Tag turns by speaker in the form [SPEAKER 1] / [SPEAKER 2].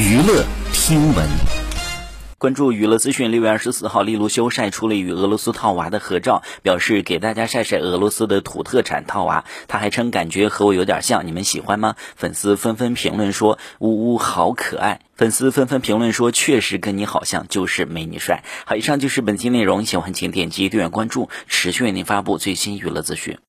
[SPEAKER 1] 娱乐听闻。
[SPEAKER 2] 关注娱乐资讯，六月二十四号，利路修晒出了与俄罗斯套娃的合照，表示给大家晒晒俄罗斯的土特产套娃。他还称感觉和我有点像，你们喜欢吗？粉丝纷纷评论说：“呜呜，好可爱。”粉丝纷纷评论说：“确实跟你好像，就是没你帅。”好，以上就是本期内容，喜欢请点击订阅关注，持续为您发布最新娱乐资讯。